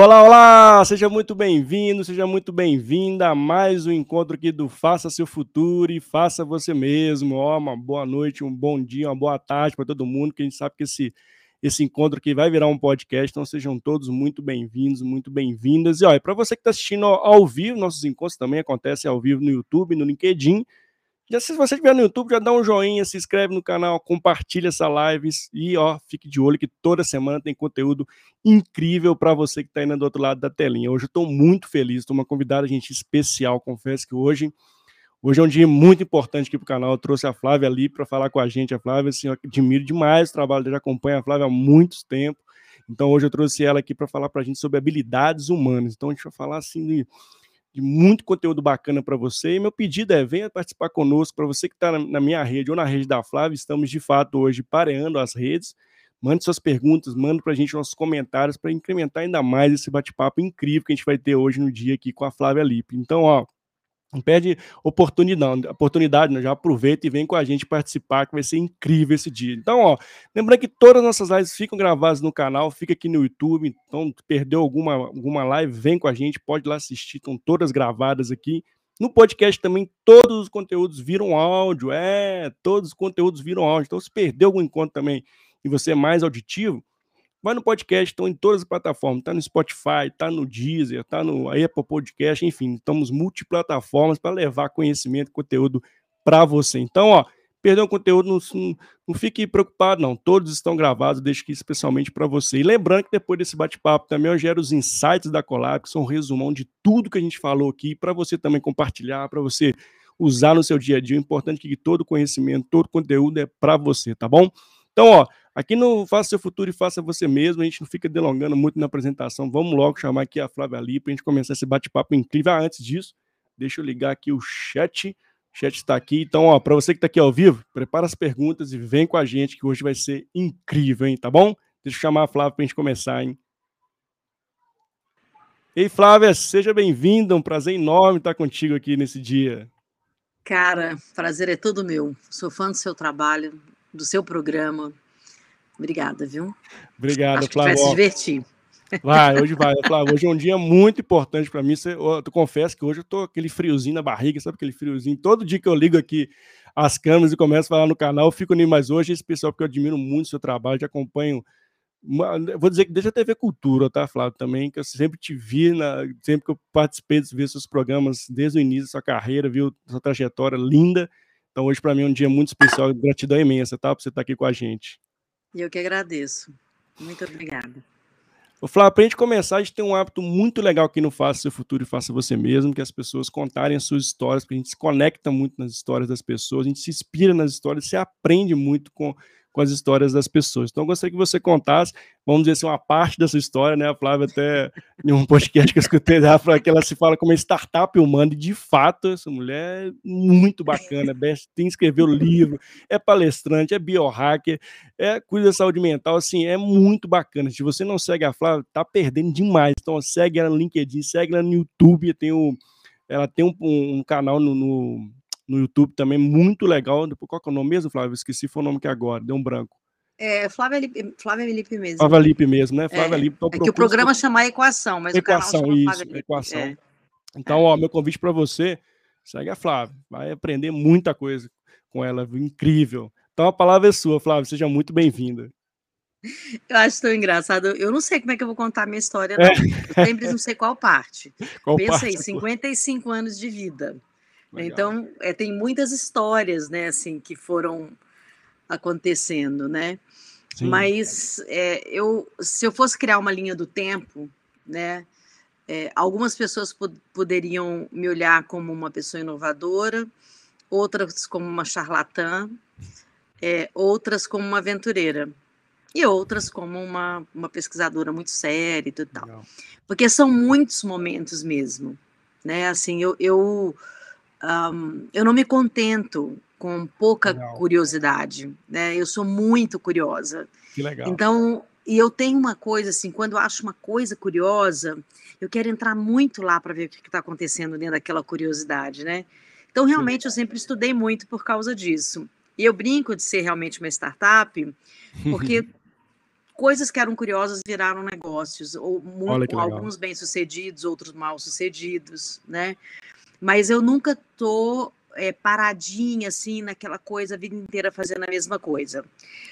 Olá, olá! Seja muito bem-vindo, seja muito bem-vinda a mais um encontro aqui do Faça Seu Futuro e Faça Você Mesmo. Ó, uma boa noite, um bom dia, uma boa tarde para todo mundo, que a gente sabe que esse, esse encontro aqui vai virar um podcast, então sejam todos muito bem-vindos, muito bem-vindas. E olha, para você que está assistindo ao vivo, nossos encontros também acontecem ao vivo no YouTube, no LinkedIn, já se você estiver no YouTube, já dá um joinha, se inscreve no canal, compartilha essa live e ó, fique de olho que toda semana tem conteúdo incrível para você que está aí do outro lado da telinha. Hoje eu estou muito feliz, estou uma convidada gente especial, confesso que hoje Hoje é um dia muito importante aqui para o canal. Eu trouxe a Flávia ali para falar com a gente. A Flávia, assim, eu admiro demais o trabalho dela, acompanha a Flávia há muitos tempos. Então, hoje eu trouxe ela aqui para falar para a gente sobre habilidades humanas. Então, a gente vai falar assim de de muito conteúdo bacana para você. E meu pedido é: venha participar conosco. Para você que está na minha rede ou na rede da Flávia, estamos de fato hoje pareando as redes. Mande suas perguntas, mande para a gente nossos comentários para incrementar ainda mais esse bate-papo incrível que a gente vai ter hoje no dia aqui com a Flávia Lipe. Então, ó, não perde oportunidade, oportunidade né? já aproveita e vem com a gente participar, que vai ser incrível esse dia. Então, ó, lembrando que todas as nossas lives ficam gravadas no canal, fica aqui no YouTube, então perdeu alguma, alguma live, vem com a gente, pode lá assistir, estão todas gravadas aqui. No podcast também, todos os conteúdos viram áudio, é, todos os conteúdos viram áudio, então se perdeu algum encontro também e você é mais auditivo, Vai no podcast, estão em todas as plataformas, está no Spotify, está no Deezer, está no Apple Podcast, enfim, estamos multiplataformas para levar conhecimento, conteúdo para você. Então, ó, perdeu o conteúdo, não, não, fique preocupado, não. Todos estão gravados, deixo aqui especialmente para você. E lembrando que depois desse bate-papo também eu gero os insights da Colab, que são um resumão de tudo que a gente falou aqui, para você também compartilhar, para você usar no seu dia a dia. O importante é que todo conhecimento, todo conteúdo é para você, tá bom? Então, ó, Aqui no Faça Seu Futuro e Faça Você Mesmo, a gente não fica delongando muito na apresentação. Vamos logo chamar aqui a Flávia ali para a gente começar esse bate-papo incrível. Ah, antes disso, deixa eu ligar aqui o chat. O chat está aqui. Então, ó, para você que está aqui ao vivo, prepara as perguntas e vem com a gente que hoje vai ser incrível, hein? Tá bom? Deixa eu chamar a Flávia para a gente começar, hein? Ei, Flávia, seja bem-vinda. Um prazer enorme estar contigo aqui nesse dia. Cara, prazer é todo meu. Sou fã do seu trabalho, do seu programa. Obrigada, viu? Obrigado, Acho Flávio. Vai se divertir. Vai, hoje vai, Flávio. Hoje é um dia muito importante para mim. Eu, confesso que hoje eu tô aquele friozinho na barriga, sabe aquele friozinho? Todo dia que eu ligo aqui as câmeras e começo a falar no canal, eu fico nem mais hoje, esse pessoal, porque eu admiro muito o seu trabalho, te acompanho. Vou dizer que desde a TV Cultura, tá, Flávio? Também, que eu sempre te vi, na, sempre que eu participei de ver seus programas desde o início da sua carreira, viu sua trajetória linda. Então, hoje, para mim, é um dia muito especial, gratidão imensa, tá? Por você estar aqui com a gente. Eu que agradeço. Muito obrigada. O Flávio, para a gente começar, a gente tem um hábito muito legal aqui no Faça Seu Futuro e Faça Você Mesmo, que as pessoas contarem as suas histórias, porque a gente se conecta muito nas histórias das pessoas, a gente se inspira nas histórias, se aprende muito com, com as histórias das pessoas. Então, eu gostaria que você contasse, vamos dizer assim, uma parte dessa história, né? A Flávia, até em um podcast que eu escutei dela, que ela se fala como uma startup humana, e de fato, essa mulher é muito bacana, tem escreveu livro, é palestrante, é biohacker, é cuida da saúde mental, assim, é muito bacana. Se você não segue a Flávia, tá perdendo demais. Então, segue ela no LinkedIn, segue ela no YouTube, tem o, ela tem um, um canal no, no no YouTube também, muito legal. Qual que é o nome mesmo, Flávio? Esqueci foi o nome que é agora, deu um branco. É, Flávia Lipe, Flávia Lipe mesmo. Flávia Lipe mesmo, né? Flávia é, Lipe. Então, é que o programa chama Equação, mas equação, o canal chama isso, Equação. É. Então, ó, meu convite para você, segue a Flávia. Vai aprender muita coisa com ela, incrível. Então, a palavra é sua, Flávia. Seja muito bem-vinda. Eu acho tão engraçado. Eu não sei como é que eu vou contar a minha história, não. É. Eu sempre não sei qual parte. Qual Pensa parte? aí, 55 anos de vida. Legal. Então, é, tem muitas histórias, né, assim, que foram acontecendo, né? Sim. Mas é, eu, se eu fosse criar uma linha do tempo, né, é, algumas pessoas pod poderiam me olhar como uma pessoa inovadora, outras como uma charlatã, é, outras como uma aventureira e outras como uma, uma pesquisadora muito séria e tal. Porque são muitos momentos mesmo, né? Assim, eu, eu um, eu não me contento com pouca legal. curiosidade, né? Eu sou muito curiosa. Que legal. Então, e eu tenho uma coisa assim, quando eu acho uma coisa curiosa, eu quero entrar muito lá para ver o que está acontecendo dentro daquela curiosidade, né? Então, realmente, eu sempre estudei muito por causa disso. E eu brinco de ser realmente uma startup, porque coisas que eram curiosas viraram negócios, ou muito, alguns bem-sucedidos, outros mal-sucedidos, né? Mas eu nunca tô é, paradinha, assim, naquela coisa a vida inteira fazendo a mesma coisa.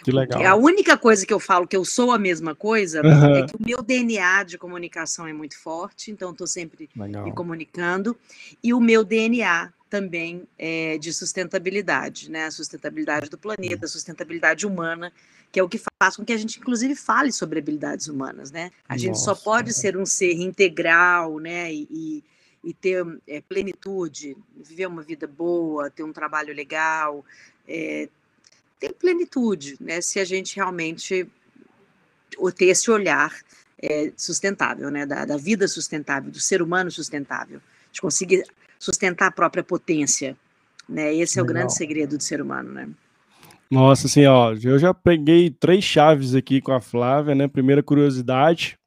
Que legal. A única coisa que eu falo que eu sou a mesma coisa uhum. é que o meu DNA de comunicação é muito forte, então estou sempre legal. me comunicando, e o meu DNA também é de sustentabilidade, né? A sustentabilidade do planeta, a sustentabilidade humana, que é o que faz com que a gente, inclusive, fale sobre habilidades humanas, né? A Nossa, gente só pode ser um ser integral, né? E, e ter é, plenitude, viver uma vida boa, ter um trabalho legal, é, ter plenitude, né? Se a gente realmente ter esse olhar é, sustentável, né? Da, da, vida sustentável, do ser humano sustentável, de conseguir sustentar a própria potência, né? Esse é o grande segredo do ser humano, né? Nossa, assim, ó, eu já peguei três chaves aqui com a Flávia, né? Primeira curiosidade,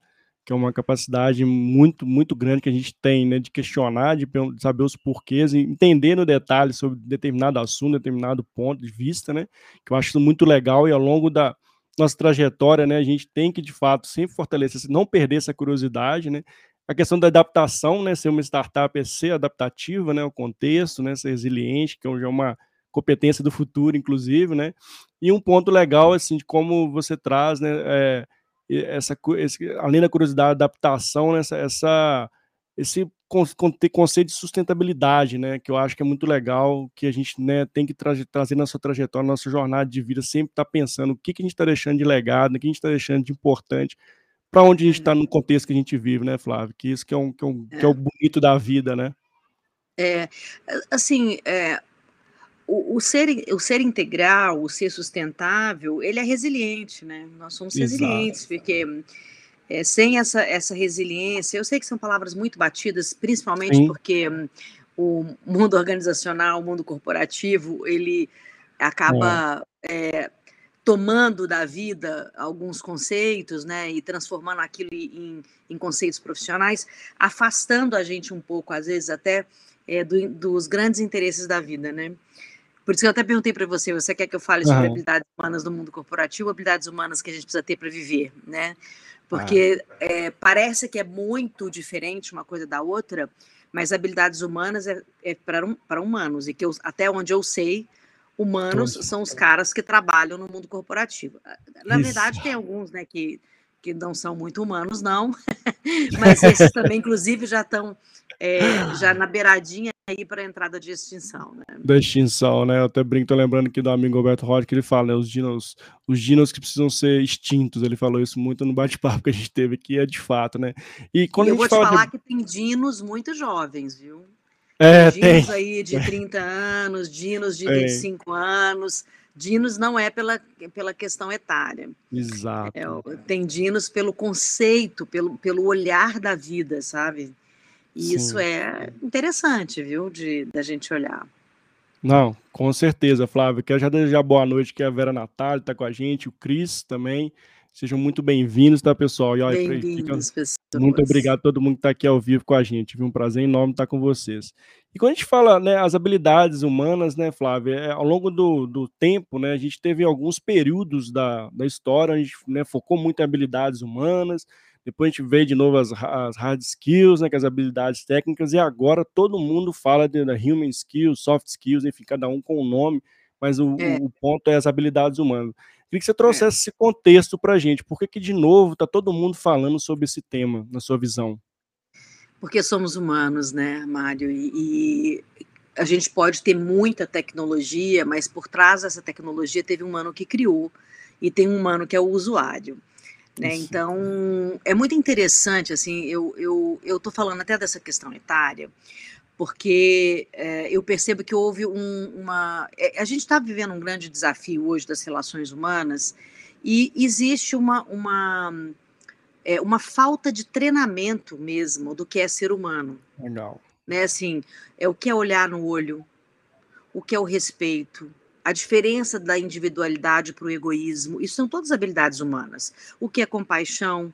que é uma capacidade muito, muito grande que a gente tem, né, de questionar, de saber os porquês, entender no detalhe sobre determinado assunto, determinado ponto de vista, né, que eu acho muito legal e ao longo da nossa trajetória, né, a gente tem que, de fato, sempre fortalecer, não perder essa curiosidade, né, a questão da adaptação, né, ser uma startup é ser adaptativa, né, ao contexto, né, ser resiliente, que é uma competência do futuro, inclusive, né, e um ponto legal, assim, de como você traz, né, é, essa, esse, além da curiosidade, adaptação, né, essa, essa, esse conceito de sustentabilidade, né, que eu acho que é muito legal, que a gente né, tem que tra trazer na sua trajetória, na nossa jornada de vida, sempre estar tá pensando o que, que a gente está deixando de legado, o que a gente está deixando de importante, para onde a gente está no contexto que a gente vive, né, Flávio? Que isso que é, um, que é, um, que é o bonito da vida, né? É, assim, é, o, o, ser, o ser integral, o ser sustentável, ele é resiliente, né? Nós somos Exato. resilientes, porque é, sem essa, essa resiliência, eu sei que são palavras muito batidas, principalmente Sim. porque um, o mundo organizacional, o mundo corporativo, ele acaba é. É, tomando da vida alguns conceitos, né, e transformando aquilo em, em conceitos profissionais, afastando a gente um pouco, às vezes até, é, do, dos grandes interesses da vida, né? Por isso que eu até perguntei para você, você quer que eu fale sobre habilidades humanas do mundo corporativo, habilidades humanas que a gente precisa ter para viver, né? Porque ah. é, parece que é muito diferente uma coisa da outra, mas habilidades humanas é, é para um, humanos, e que eu, até onde eu sei, humanos Todos. são os caras que trabalham no mundo corporativo. Na Isso. verdade, tem alguns, né, que, que não são muito humanos, não, mas esses também, inclusive, já estão é, já na beiradinha aí para a entrada de extinção, né? Da extinção, né? Eu até brinco, tô lembrando aqui do amigo Roberto Roth, que ele fala, né? Os dinos, os dinos que precisam ser extintos. Ele falou isso muito no bate-papo que a gente teve aqui, é de fato, né? E quando e eu vou te falar de... que tem dinos muito jovens, viu? É, dinos tem. aí de 30 anos, dinos de tem. 25 anos. Dinos não é pela, pela questão etária. Exato. É, tem dinos pelo conceito, pelo, pelo olhar da vida, sabe? E isso é interessante, viu, de da gente olhar. Não, com certeza, Flávio. Quero já desejar boa noite, que a Vera Natália está com a gente, o Cris também. Sejam muito bem-vindos, tá, pessoal? Bem-vindos, pessoas. Muito obrigado a todo mundo que está aqui ao vivo com a gente. Tive um prazer enorme estar com vocês. E quando a gente fala, né, as habilidades humanas, né, Flávio, é, ao longo do, do tempo, né, a gente teve alguns períodos da, da história, a gente né, focou muito em habilidades humanas, depois a gente vê de novo as, as hard skills, né, que é as habilidades técnicas, e agora todo mundo fala de, de human skills, soft skills, enfim, cada um com o um nome, mas o, é. o, ponto é as habilidades humanas. Queria que você trouxesse é. esse contexto para a gente. Por que, que, de novo, está todo mundo falando sobre esse tema, na sua visão? Porque somos humanos, né, Mário? E, e, a gente pode ter muita tecnologia, mas por trás dessa tecnologia teve um humano que criou e tem um humano que é o usuário. Né? Então, é muito interessante, assim, eu estou eu, eu falando até dessa questão etária, porque é, eu percebo que houve um, uma. É, a gente está vivendo um grande desafio hoje das relações humanas e existe uma, uma, é, uma falta de treinamento mesmo do que é ser humano. Legal. Né? Assim, é o que é olhar no olho, o que é o respeito, a diferença da individualidade para o egoísmo, isso são todas habilidades humanas. O que é compaixão,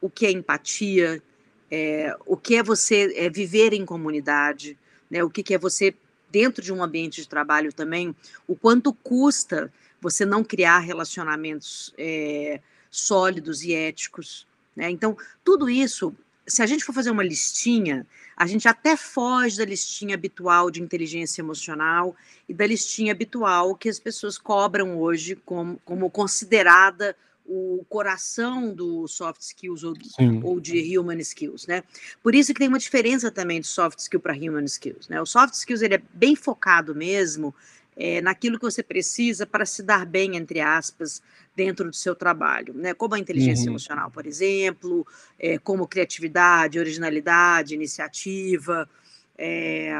o que é empatia, é, o que é você é, viver em comunidade, né, o que, que é você, dentro de um ambiente de trabalho também, o quanto custa você não criar relacionamentos é, sólidos e éticos. Né? Então, tudo isso, se a gente for fazer uma listinha, a gente até foge da listinha habitual de inteligência emocional e da listinha habitual que as pessoas cobram hoje como, como considerada o coração do soft skills ou, ou, de human skills, né? Por isso que tem uma diferença também de soft skill para human skills, né? O soft skills ele é bem focado mesmo é, naquilo que você precisa para se dar bem, entre aspas, dentro do seu trabalho, né? Como a inteligência uhum. emocional, por exemplo, é, como criatividade, originalidade, iniciativa, é,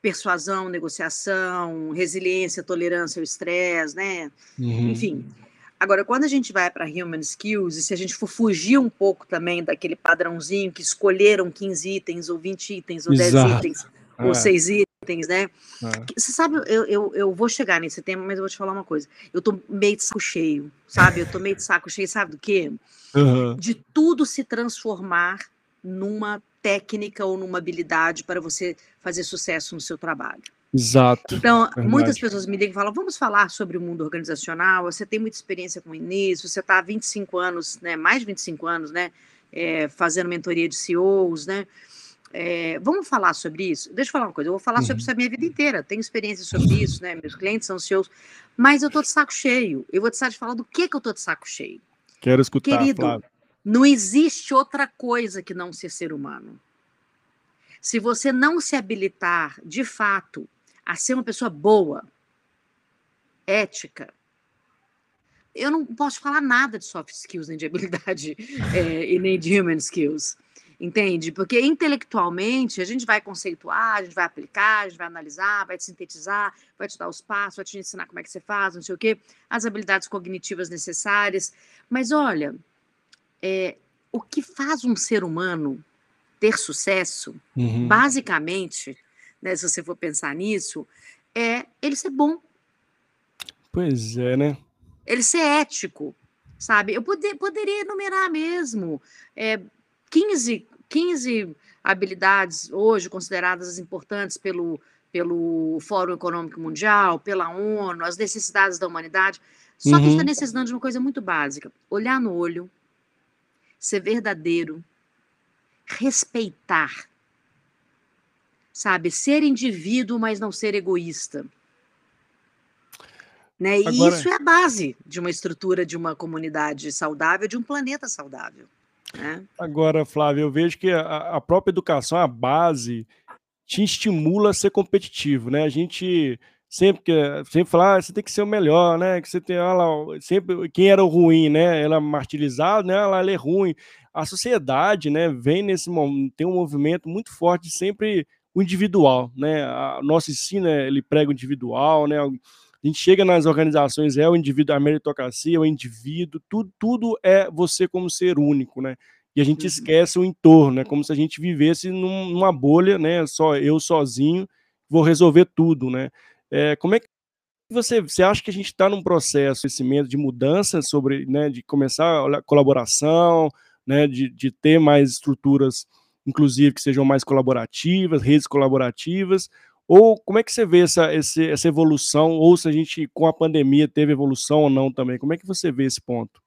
persuasão, negociação, resiliência, tolerância ao estresse, né? Uhum. Enfim. Agora, quando a gente vai para human skills, e se a gente for fugir um pouco também daquele padrãozinho que escolheram 15 itens, ou 20 itens, ou Exato. 10 itens, é. ou 6 itens, itens, né? É. Você sabe, eu, eu, eu vou chegar nesse tema, mas eu vou te falar uma coisa. Eu tô meio de saco cheio, sabe? Eu tô meio de saco cheio, sabe do quê? Uhum. De tudo se transformar numa técnica ou numa habilidade para você fazer sucesso no seu trabalho. Exato. Então, verdade. muitas pessoas me ligam e falam: vamos falar sobre o mundo organizacional. Você tem muita experiência com isso, você está há 25 anos, né? Mais de 25 anos, né? É, fazendo mentoria de CEOs, né? É, vamos falar sobre isso? Deixa eu falar uma coisa, eu vou falar uhum. sobre isso a minha vida inteira, tenho experiência sobre isso, né? Meus clientes são seus, mas eu tô de saco cheio. Eu vou precisar de falar do que que eu tô de saco cheio. Quero escutar, Querido, Flávio. não existe outra coisa que não ser ser humano. Se você não se habilitar, de fato, a ser uma pessoa boa, ética, eu não posso falar nada de soft skills, nem de habilidade, é, e nem de human skills entende? Porque intelectualmente a gente vai conceituar, a gente vai aplicar, a gente vai analisar, vai te sintetizar, vai te dar os passos, vai te ensinar como é que você faz, não sei o quê, as habilidades cognitivas necessárias. Mas olha, é, o que faz um ser humano ter sucesso, uhum. basicamente, né, se você for pensar nisso, é ele ser bom. Pois é, né? Ele ser ético, sabe? Eu poder, poderia enumerar mesmo. É, 15, 15 habilidades hoje consideradas importantes pelo, pelo Fórum Econômico Mundial, pela ONU, as necessidades da humanidade. Só uhum. que está necessitando de uma coisa muito básica: olhar no olho, ser verdadeiro, respeitar. Sabe? Ser indivíduo, mas não ser egoísta. Né? E Agora... isso é a base de uma estrutura de uma comunidade saudável, de um planeta saudável. É. Agora, Flávio, eu vejo que a, própria educação, a base, te estimula a ser competitivo, né? A gente sempre que sempre fala, ah, você tem que ser o melhor, né? Que você tem lá, sempre quem era o ruim, né? Ela martirizado, né? Ela, ela é ruim. A sociedade, né? Vem nesse tem um movimento muito forte sempre o individual, né? A nosso ensino ele prega o individual, né? A gente chega nas organizações, é o indivíduo, a meritocracia, é o indivíduo, tudo, tudo é você como ser único, né? E a gente uhum. esquece o entorno, né? Como se a gente vivesse num, numa bolha, né? Só eu sozinho vou resolver tudo, né? É, como é que você, você acha que a gente está num processo de crescimento, de mudança sobre, né, de começar a colaboração, né, de, de ter mais estruturas, inclusive, que sejam mais colaborativas, redes colaborativas, ou como é que você vê essa, essa evolução, ou se a gente, com a pandemia, teve evolução ou não também? Como é que você vê esse ponto?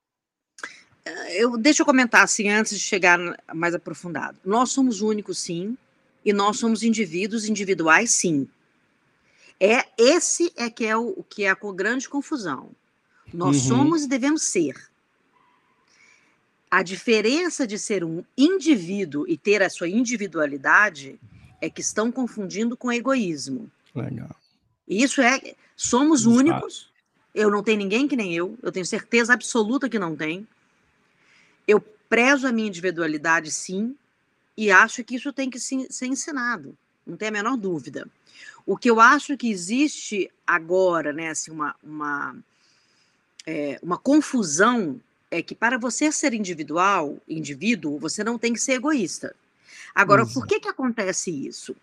Eu, deixa eu comentar assim, antes de chegar mais aprofundado. Nós somos únicos, sim, e nós somos indivíduos individuais, sim. É esse é que é o, o que é a grande confusão. Nós uhum. somos e devemos ser. A diferença de ser um indivíduo e ter a sua individualidade é que estão confundindo com egoísmo. Legal. Isso é, somos Exato. únicos. Eu não tenho ninguém que nem eu. Eu tenho certeza absoluta que não tem. Eu prezo a minha individualidade, sim, e acho que isso tem que ser ensinado. Não tem a menor dúvida. O que eu acho que existe agora, né, assim, uma, uma, é, uma confusão é que para você ser individual, indivíduo, você não tem que ser egoísta. Agora, por que, que acontece isso?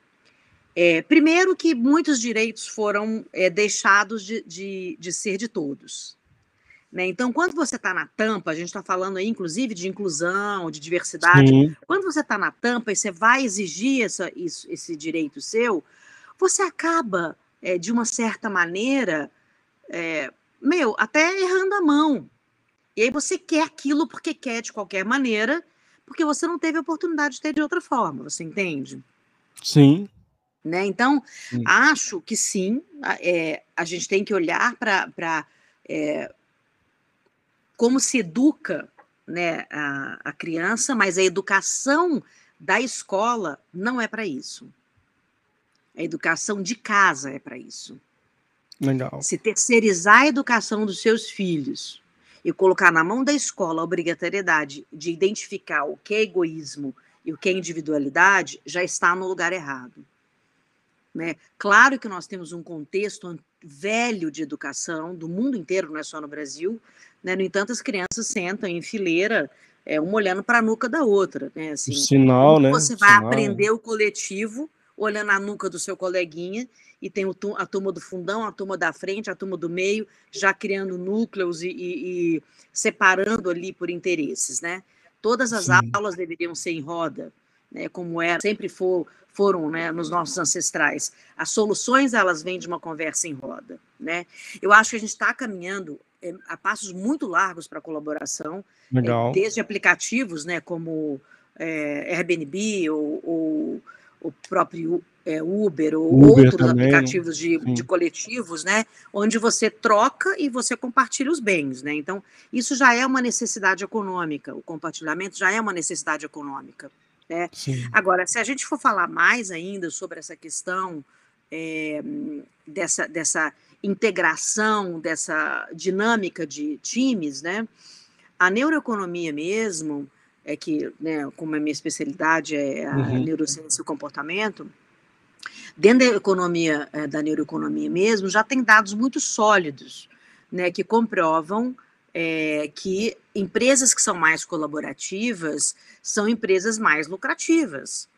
É, primeiro, que muitos direitos foram é, deixados de, de, de, ser de todos. Né? Então, quando você está na tampa, a gente está falando aí, inclusive, de inclusão, de diversidade. Sim. Quando você está na tampa e você vai exigir essa, isso, esse direito seu, você acaba, é, de uma certa maneira, é, meu, até errando a mão. E aí você quer aquilo porque quer de qualquer maneira, porque você não teve a oportunidade de ter de outra forma, você entende? Sim. Né? Então, sim. acho que sim, é, a gente tem que olhar para é, como se educa né, a, a criança, mas a educação da escola não é para isso. A educação de casa é para isso. Legal. Se terceirizar a educação dos seus filhos e colocar na mão da escola a obrigatoriedade de identificar o que é egoísmo e o que é individualidade, já está no lugar errado. Né? Claro que nós temos um contexto velho de educação do mundo inteiro, não é só no Brasil. Né? No entanto, as crianças sentam em fileira, é, uma olhando para a nuca da outra. Né? Assim, Sinal, né? Você vai Sinal. aprender o coletivo olhando a nuca do seu coleguinha e tem a turma do fundão, a turma da frente, a turma do meio, já criando núcleos e, e, e separando ali por interesses, né? Todas as Sim. aulas deveriam ser em roda, né? Como era, sempre for, foram, né? Nos nossos ancestrais. As soluções elas vêm de uma conversa em roda, né? Eu acho que a gente está caminhando é, a passos muito largos para a colaboração, é, desde aplicativos, né? Como é, Airbnb ou, ou o próprio é, Uber ou Uber outros também, aplicativos de, de, coletivos, né? Onde você troca e você compartilha os bens, né? Então, isso já é uma necessidade econômica, o compartilhamento já é uma necessidade econômica. Né? Agora, se a gente for falar mais ainda sobre essa questão é, dessa, dessa integração, dessa dinâmica de times, né? A neuroeconomia mesmo, é que, né, como a minha especialidade é a uhum. neurociência e o comportamento, dentro da economia, é, da neuroeconomia mesmo, já tem dados muito sólidos, né, que comprovam é, que empresas que são mais colaborativas são empresas mais lucrativas.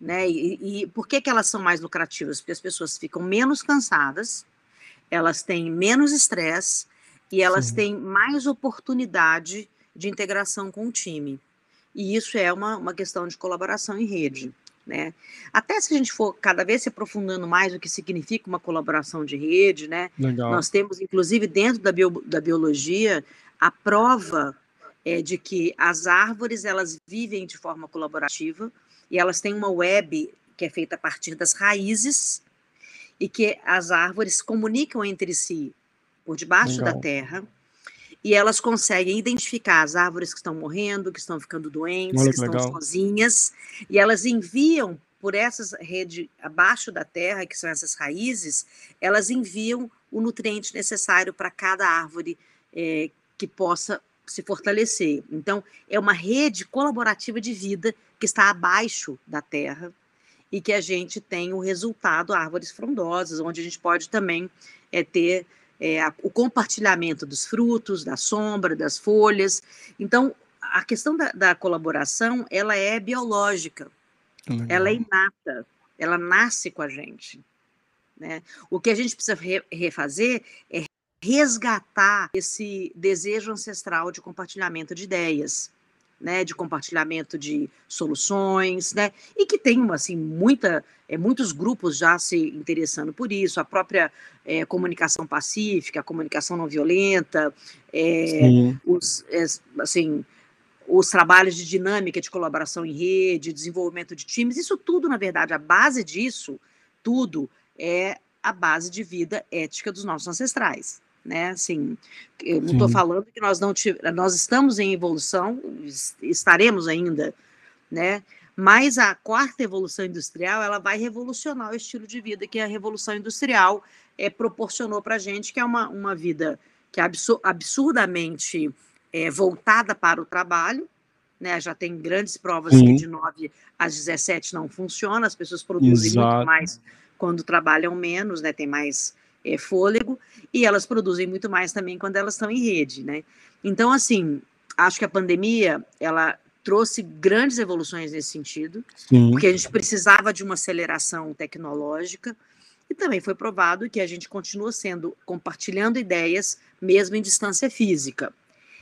Né? E, e por que, que elas são mais lucrativas? Porque as pessoas ficam menos cansadas, elas têm menos estresse e elas Sim. têm mais oportunidade de integração com o time. E isso é uma, uma questão de colaboração em rede. Né? Até se a gente for cada vez se aprofundando mais o que significa uma colaboração de rede, né? Legal. Nós temos, inclusive, dentro da, bio, da biologia, a prova é, de que as árvores elas vivem de forma colaborativa e elas têm uma web que é feita a partir das raízes e que as árvores comunicam entre si por debaixo Legal. da terra e elas conseguem identificar as árvores que estão morrendo, que estão ficando doentes, Olha que, que estão sozinhas, e elas enviam por essas redes abaixo da terra, que são essas raízes, elas enviam o nutriente necessário para cada árvore é, que possa se fortalecer. Então, é uma rede colaborativa de vida que está abaixo da terra e que a gente tem o resultado árvores frondosas, onde a gente pode também é, ter é, a, o compartilhamento dos frutos, da sombra, das folhas. Então, a questão da, da colaboração, ela é biológica, Legal. ela é inata, ela nasce com a gente. Né? O que a gente precisa re, refazer é resgatar esse desejo ancestral de compartilhamento de ideias né, de compartilhamento de soluções, né, e que tem assim muita, é, muitos grupos já se interessando por isso, a própria é, comunicação pacífica, a comunicação não violenta, é, os, é, assim, os trabalhos de dinâmica de colaboração em rede, desenvolvimento de times, isso tudo, na verdade, a base disso, tudo é a base de vida ética dos nossos ancestrais né? Assim, eu não estou falando que nós não nós estamos em evolução, estaremos ainda, né? Mas a quarta evolução industrial ela vai revolucionar o estilo de vida que a revolução industrial é, proporcionou para a gente, que é uma, uma vida que é absurdamente é, voltada para o trabalho, né? Já tem grandes provas Sim. que de 9 às 17 não funciona, as pessoas produzem Exato. muito mais quando trabalham menos, né? Tem mais é, fôlego, e elas produzem muito mais também quando elas estão em rede, né? Então, assim, acho que a pandemia, ela trouxe grandes evoluções nesse sentido, Sim. porque a gente precisava de uma aceleração tecnológica, e também foi provado que a gente continua sendo, compartilhando ideias, mesmo em distância física.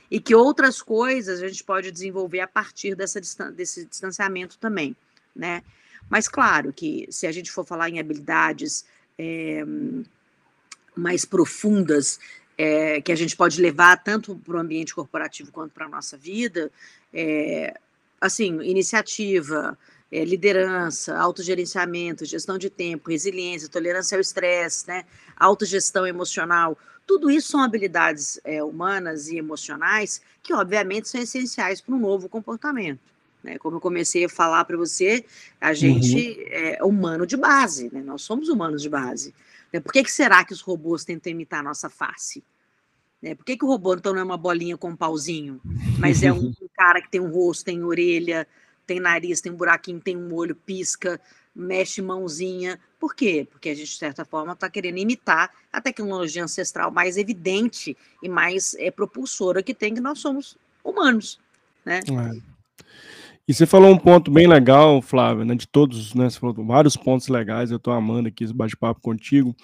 E que outras coisas a gente pode desenvolver a partir dessa, desse distanciamento também, né? Mas claro que se a gente for falar em habilidades é, mais profundas é, que a gente pode levar tanto para o ambiente corporativo quanto para a nossa vida, é, assim, iniciativa, é, liderança, autogerenciamento, gestão de tempo, resiliência, tolerância ao estresse, né, autogestão emocional, tudo isso são habilidades é, humanas e emocionais que, obviamente, são essenciais para um novo comportamento. Né? Como eu comecei a falar para você, a gente uhum. é humano de base, né? nós somos humanos de base. Né? Por que, que será que os robôs tentam imitar a nossa face? Né? Por que, que o robô então não é uma bolinha com um pauzinho, mas é um cara que tem um rosto, tem orelha, tem nariz, tem um buraquinho, tem um olho, pisca, mexe mãozinha. Por quê? Porque a gente, de certa forma, está querendo imitar a tecnologia ancestral mais evidente e mais é, propulsora que tem, que nós somos humanos. Né? É. E você falou um ponto bem legal, Flávio, né, de todos, né, você falou vários pontos legais, eu estou amando aqui esse bate-papo contigo,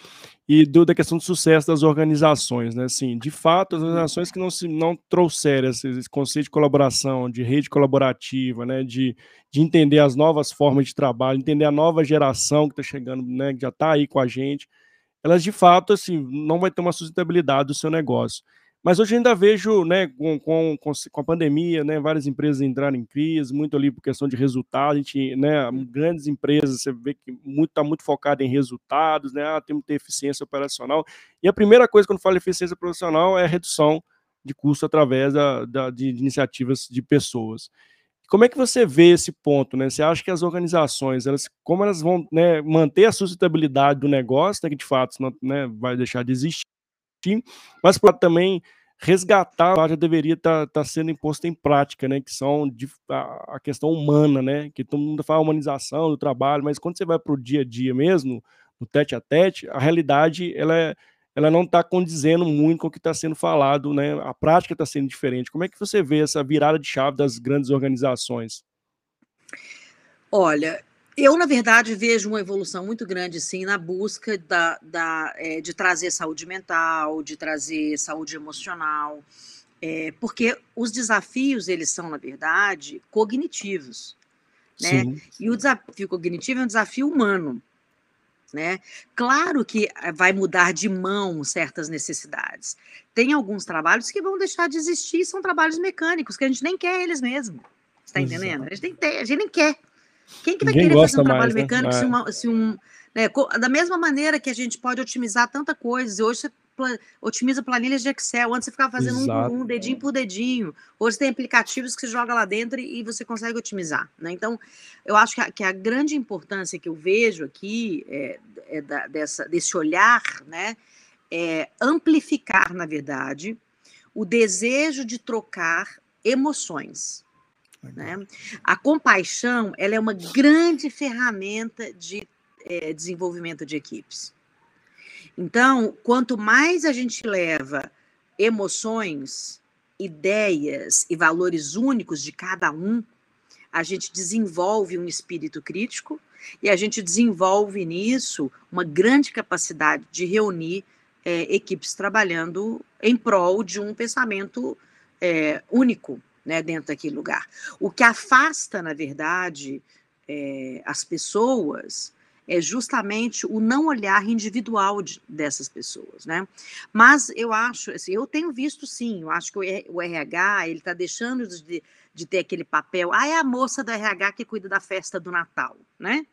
e do, da questão do sucesso das organizações, né, assim, de fato, as organizações que não, se, não trouxeram esse, esse conceito de colaboração, de rede colaborativa, né, de, de entender as novas formas de trabalho, entender a nova geração que está chegando, né, que já está aí com a gente, elas, de fato, assim, não vai ter uma sustentabilidade do seu negócio. Mas hoje ainda vejo, né, com, com, com a pandemia, né, várias empresas entraram em crise, muito ali por questão de resultado, a gente, né, grandes empresas, você vê que muito está muito focado em resultados, né, ah, temos que ter eficiência operacional. E a primeira coisa quando fala eficiência profissional é a redução de custo através da, da de iniciativas de pessoas. Como é que você vê esse ponto, né? Você acha que as organizações, elas, como elas vão né, manter a sustentabilidade do negócio, né, que de fato não né, vai deixar de existir, mas para também resgatar já deveria estar tá, tá sendo imposto em prática, né? Que são de, a, a, questão humana, né? Que todo mundo fala humanização do trabalho, mas quando você vai para o dia a dia mesmo, no tete a tete, a realidade ela, é, ela não está condizendo muito com o que está sendo falado, né? A prática está sendo diferente. Como é que você vê essa virada de chave das grandes organizações? Olha, eu, na verdade, vejo uma evolução muito grande, sim, na busca da, da, é, de trazer saúde mental, de trazer saúde emocional, é, porque os desafios, eles são, na verdade, cognitivos, né? Sim. E o desafio cognitivo é um desafio humano, né? Claro que eh, vai mudar de mão certas necessidades. Tem alguns trabalhos que vão deixar de existir, são trabalhos mecânicos, que a gente nem quer eles mesmos. Está entendendo? A gente, tem, a gente nem quer. Quem que vai Ninguém querer fazer um trabalho mais, né? mecânico né? se, uma, se, um. Né, da mesma maneira que a gente pode otimizar tanta coisa, hoje você otimiza planilhas de Excel, antes você ficava fazendo um, um, dedinho por dedinho, hoje tem aplicativos que você joga lá dentro e, você consegue otimizar. Né? Então, eu acho que a, que a, grande importância que eu vejo aqui é, é da, dessa, desse olhar, né, é amplificar, na verdade, o desejo de trocar emoções. Né? A compaixão ela é uma grande ferramenta de é, desenvolvimento de equipes. Então, quanto mais a gente leva emoções, ideias e valores únicos de cada um, a gente desenvolve um espírito crítico e a gente desenvolve nisso uma grande capacidade de reunir é, equipes trabalhando em prol de um pensamento é, único, né, dentro daquele lugar. O que afasta, na verdade, é, as pessoas é justamente o não olhar individual de, dessas pessoas, né? Mas eu acho, assim, eu tenho visto sim, eu acho que o, RH ele está deixando de, de ter aquele papel. Ah, é a moça do RH que cuida da festa do Natal, né?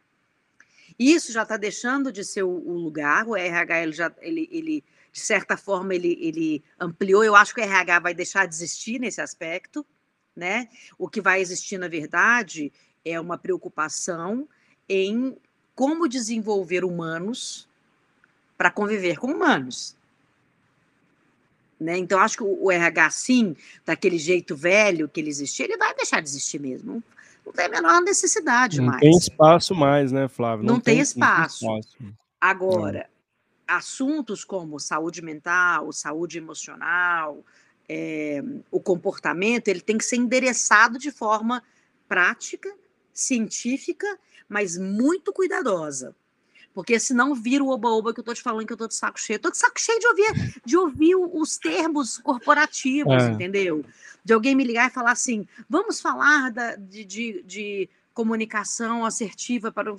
Isso já está deixando de ser o, o, lugar. O RH ele já ele, ele de certa forma ele, ele ampliou. Eu acho que o RH vai deixar de existir nesse aspecto, né? O que vai existir, na verdade, é uma preocupação em como desenvolver humanos para conviver com humanos. Né? Então, acho que o RH, sim, daquele jeito velho que ele existia, ele vai deixar de existir mesmo. Não tem a menor necessidade não mais. Não tem espaço mais, né, Flávio? Não, não tem, tem, espaço. espaço. Agora, assuntos como saúde mental, saúde emocional, é, o comportamento, ele tem que ser endereçado de forma prática, científica, mas muito cuidadosa. Porque senão vira o oba-oba que eu tô te falando que eu tô de saco cheio. Eu tô de saco cheio de ouvir, de ouvir os termos corporativos, é. entendeu? De alguém me ligar e falar assim: vamos falar da, de, de, de comunicação assertiva para o.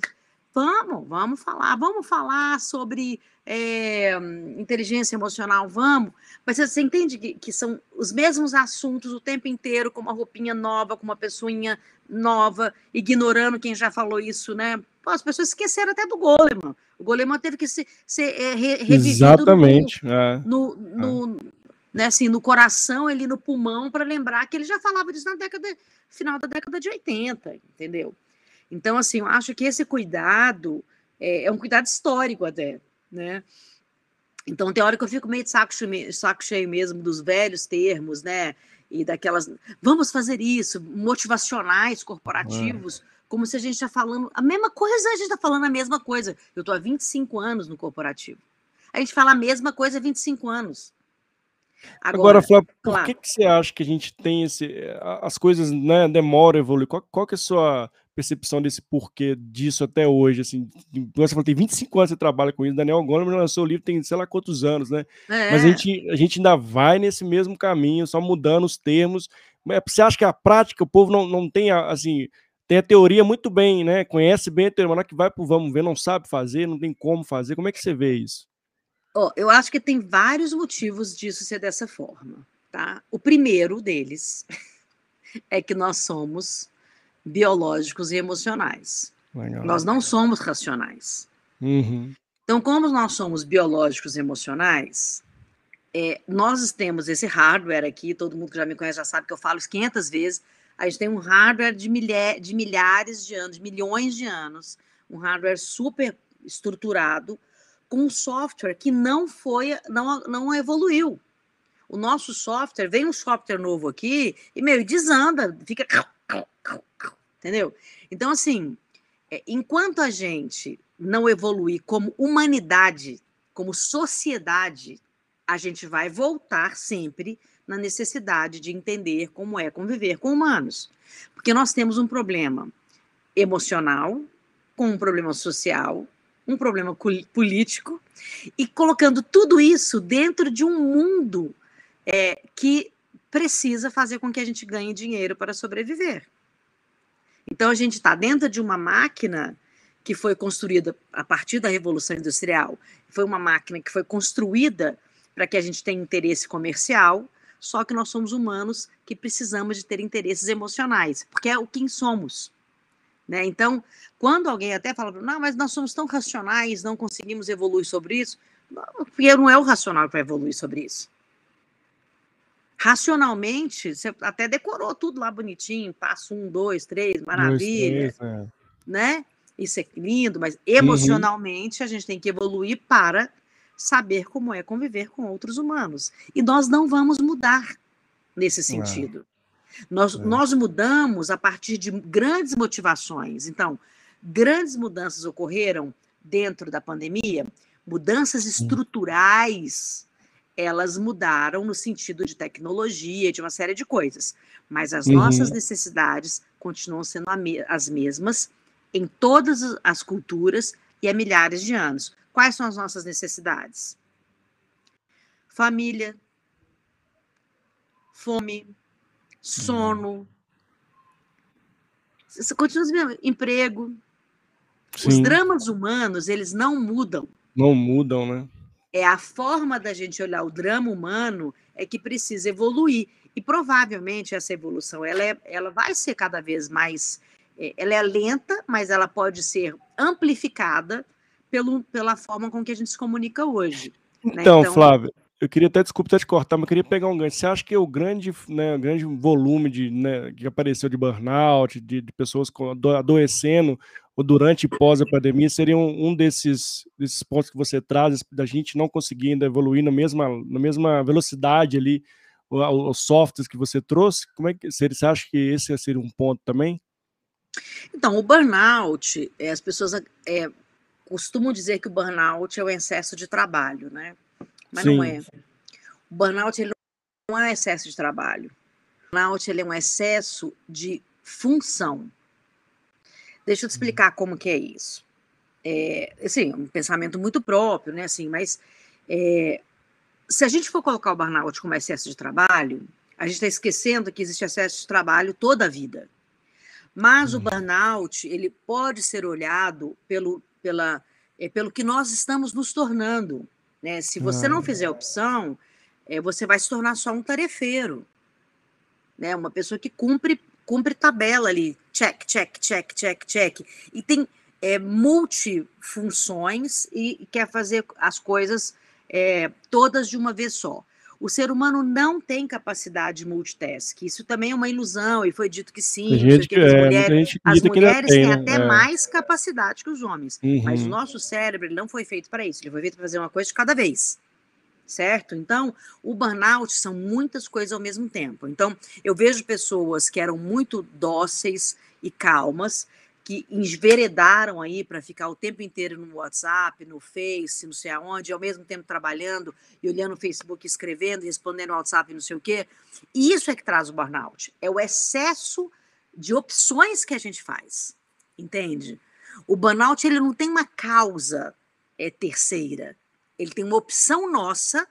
Vamos, vamos falar, vamos falar sobre é, inteligência emocional, vamos. Mas você entende que, que, são os mesmos assuntos o tempo inteiro, com uma roupinha nova, com uma pessoinha nova, ignorando quem já falou isso, né? Pô, as pessoas esqueceram até do Goleman. O Goleman teve que ser, ser é, re, revivido Exatamente. no, é. no, no é. né, assim, no coração, ali no pulmão, para lembrar que ele já falava disso na década, final da década de 80, entendeu? Então, assim, eu acho que esse cuidado é, é um cuidado histórico até, né? Então, tem hora que eu fico meio de saco cheio, saco cheio mesmo dos velhos termos, né? E daquelas, vamos fazer isso, motivacionais corporativos, é. como se a gente está falando a mesma coisa, a gente está falando a mesma coisa. Eu estou há 25 anos no corporativo. A gente fala a mesma coisa há 25 anos. Agora, Agora Flávio, por claro. que, que você acha que a gente tem esse. As coisas né, demoram a evoluir? Qual, qual que é a sua percepção desse porquê disso até hoje? Assim, você falou, tem 25 anos que você trabalha com isso, Daniel Goleman lançou o livro tem sei lá quantos anos, né? É. Mas a gente, a gente ainda vai nesse mesmo caminho, só mudando os termos. Você acha que a prática, o povo não, não tem, assim, tem a teoria muito bem, né? Conhece bem a teoria, mas que vai pro vamos ver, não sabe fazer, não tem como fazer. Como é que você vê isso? Oh, eu acho que tem vários motivos disso ser dessa forma, tá? O primeiro deles é que nós somos biológicos e emocionais. Legal. Nós não somos racionais. Uhum. Então, como nós somos biológicos e emocionais, é, nós temos esse hardware aqui, todo mundo que já me conhece já sabe que eu falo isso 500 vezes, a gente tem um hardware de, milha de milhares de anos, de milhões de anos, um hardware super estruturado, com um software que não foi, não, não evoluiu. O nosso software, vem um software novo aqui e, meio, desanda, fica Entendeu? Então, assim, é, enquanto a gente não evoluir como humanidade, como sociedade, a gente vai voltar sempre na necessidade de entender como é conviver com humanos. Porque nós temos um problema emocional, com um problema social, um problema político, e colocando tudo isso dentro de um mundo é, que precisa fazer com que a gente ganhe dinheiro para sobreviver. Então, a gente está dentro de uma máquina que foi construída a partir da Revolução Industrial. Foi uma máquina que foi construída para que a gente tenha interesse comercial, só que nós somos humanos que precisamos de ter interesses emocionais, porque é o quem somos. Né? Então, quando alguém até fala, não, mas nós somos tão racionais, não conseguimos evoluir sobre isso, porque não é o racional que vai evoluir sobre isso racionalmente, você até decorou tudo lá bonitinho, passo um, dois, três, maravilha, dois, três, é. né? Isso é lindo, mas uhum. emocionalmente uhum. a gente tem que evoluir para saber como é conviver com outros humanos. E nós não vamos mudar nesse sentido. É. Nós, é. nós mudamos a partir de grandes motivações. Então, grandes mudanças ocorreram dentro da pandemia, mudanças estruturais elas mudaram no sentido de tecnologia, de uma série de coisas, mas as uhum. nossas necessidades continuam sendo as mesmas em todas as culturas e há milhares de anos. Quais são as nossas necessidades? Família, fome, sono, uhum. continua emprego. Sim. Os dramas humanos, eles não mudam. Não mudam, né? É a forma da gente olhar o drama humano é que precisa evoluir. E provavelmente essa evolução ela, é, ela vai ser cada vez mais. É, ela é lenta, mas ela pode ser amplificada pelo, pela forma com que a gente se comunica hoje. Né? Então, então, Flávio, eu queria até, desculpa te cortar, mas eu queria pegar um gancho. Você acha que o grande, né, o grande volume de, né, que apareceu de burnout, de, de pessoas adoecendo, durante e pós a pandemia, seria um, um, desses, desses pontos que você traz, da gente não conseguir ainda evoluir na mesma, na mesma velocidade ali, os softwares que você trouxe? Como é que você acha que esse seria um ponto também? Então, o burnout, é, as pessoas é, costumam dizer que o burnout é o excesso de trabalho, né? mas Sim. não é. O burnout ele não é um excesso de trabalho. O burnout ele é um excesso de função. Deixa eu te explicar como que é isso. É, assim, um pensamento muito próprio, né? Assim, mas é, se a gente for colocar o burnout como excesso de trabalho, a gente está esquecendo que existe excesso de trabalho toda a vida. Mas o uhum. burnout, ele pode ser olhado pelo, pela, é, pelo que nós estamos nos tornando. Né? Se você não fizer opção, é, você vai se tornar só um tarefeiro. Né? Uma pessoa que cumpre, cumpre tabela ali, check, check, check, check, check. E tem é, multifunções e, quer fazer as coisas é, todas de uma vez só. O ser humano não tem capacidade multitask. Isso também é uma ilusão, e foi dito que sim. Gente que, as é, mulheres, as mulheres têm até é. mais capacidade que os homens. Uhum. Mas o nosso cérebro não foi feito para isso. Ele foi feito para fazer uma coisa de cada vez. Certo? Então, o burnout são muitas coisas ao mesmo tempo. Então, eu vejo pessoas que eram muito dóceis e calmas, que enveredaram aí para ficar o tempo inteiro no WhatsApp, no Face, não sei aonde, ao mesmo tempo trabalhando e olhando o Facebook, escrevendo, respondendo WhatsApp, não sei o quê. E isso é que traz o burnout. É o excesso de opções que a gente faz. Entende? O burnout ele não tem uma causa é, terceira. Ele tem uma opção nossa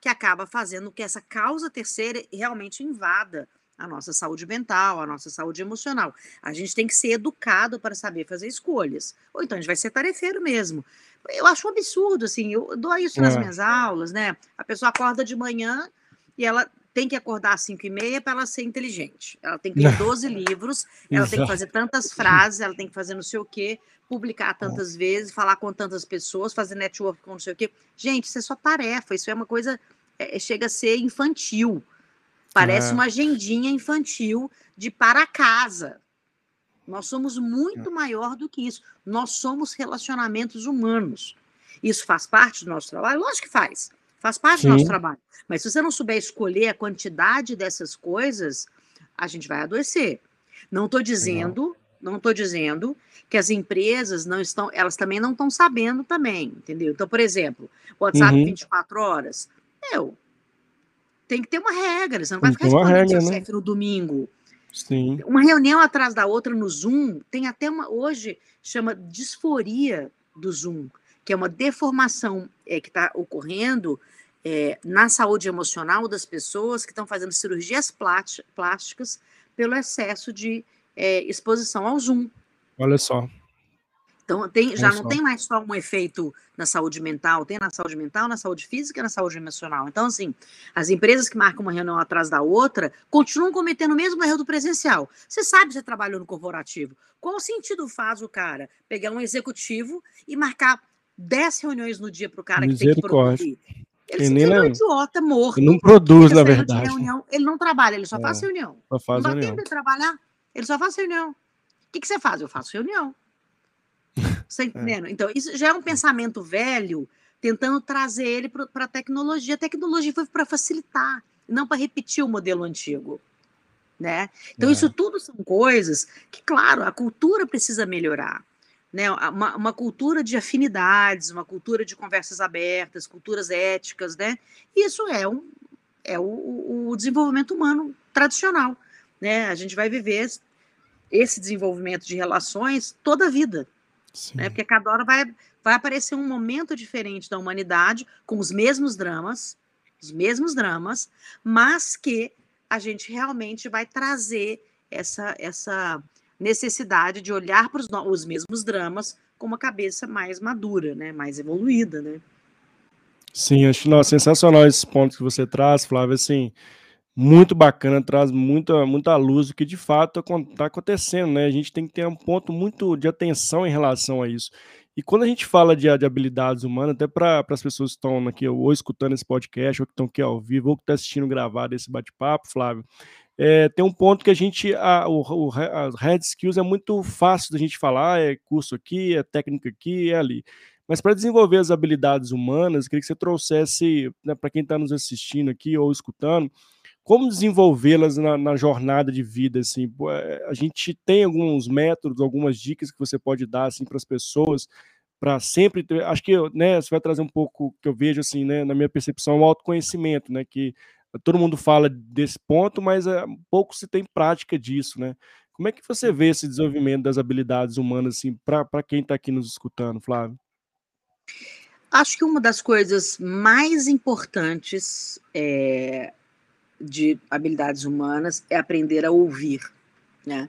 que acaba fazendo que essa causa terceira realmente invada a nossa saúde mental, a nossa saúde emocional. A gente tem que ser educado para saber fazer escolhas. Ou então a gente vai ser tarefeiro mesmo. Eu acho um absurdo, assim, eu dou isso nas é. minhas aulas, né? A pessoa acorda de manhã e ela tem que acordar às 5 e meia para ela ser inteligente. Ela tem que ler 12 livros, ela tem que fazer tantas frases, ela tem que fazer não sei o quê, publicar tantas é. vezes, falar com tantas pessoas, fazer network com não sei o quê. Gente, isso é só tarefa, isso é uma coisa, é, chega a ser infantil. Parece é. uma agendinha infantil de para casa. Nós somos muito é. maior do que isso. Nós somos relacionamentos humanos. Isso faz parte do nosso trabalho? Lógico que faz. Faz parte Sim. do nosso trabalho. Mas se você não souber escolher a quantidade dessas coisas, a gente vai adoecer. Não estou dizendo, não estou dizendo que as empresas não estão, elas também não estão sabendo também, entendeu? Então, por exemplo, WhatsApp uhum. 24 horas. Meu, tem que ter uma regra, você não vai ficar respondendo regra, seu né? chefe no domingo. Sim. Uma reunião atrás da outra no Zoom, tem até uma, hoje, chama disforia do Zoom, que é uma deformação é, que está ocorrendo é, na saúde emocional das pessoas que estão fazendo cirurgias plásticas pelo excesso de é, exposição ao Zoom. Olha só. Então, tem, já não tem mais só um efeito na saúde mental, tem na saúde mental, na saúde física e na saúde emocional. Então, assim, as empresas que marcam uma reunião atrás da outra continuam cometendo o mesmo erro do presencial. Você sabe, você trabalhou no corporativo. Qual sentido faz o cara pegar um executivo e marcar 10 reuniões no dia para o cara que tem que produzir? Ele se é um idiota morto. Ele não produz, na verdade. Reunião, ele não trabalha, ele só é, faz reunião. Só faz não reunião. tempo de trabalhar, ele só faz reunião. O que, que você faz? Eu faço reunião. Você tá entendendo? É. Então, isso já é um pensamento velho, tentando trazer ele para a tecnologia. A tecnologia foi para facilitar, não para repetir o modelo antigo. Né? Então, é. isso tudo são coisas que, claro, a cultura precisa melhorar. Né? Uma, uma, cultura de afinidades, uma cultura de conversas abertas, culturas éticas, né? Isso é, um, é o, o desenvolvimento humano tradicional. Né? A gente vai viver esse desenvolvimento de relações toda a vida. Né? Porque cada hora vai, vai aparecer um momento diferente da humanidade, com os mesmos dramas, os mesmos dramas, mas que a gente realmente vai trazer essa, essa necessidade de olhar para os mesmos dramas com uma cabeça mais madura, né? mais evoluída. Né? Sim, acho não, sensacional esse ponto que você traz, Flávio. Assim, muito bacana, traz muita, muita luz do que de fato está acontecendo, né? A gente tem que ter um ponto muito de atenção em relação a isso. E quando a gente fala de, de habilidades humanas, até para as pessoas que estão aqui ou escutando esse podcast, ou que estão aqui ao vivo, ou que estão tá assistindo gravado esse bate-papo, Flávio, é, tem um ponto que a gente, a, o, o, Red Skills é muito fácil da gente falar, é curso aqui, é técnica aqui, é ali. Mas para desenvolver as habilidades humanas, queria que você trouxesse, né, para quem está nos assistindo aqui ou escutando, como desenvolvê-las na, na, jornada de vida, assim, é, a gente tem alguns métodos, algumas dicas que você pode dar, assim, para as pessoas, para sempre acho que, né, você vai trazer um pouco, que eu vejo, assim, né, na minha percepção, o autoconhecimento, né, que todo mundo fala desse ponto, mas é, pouco se tem prática disso, né, como é que você vê esse desenvolvimento das habilidades humanas, assim, para quem está aqui nos escutando, Flávio? Acho que uma das coisas mais importantes é, de habilidades humanas é aprender a ouvir. Né?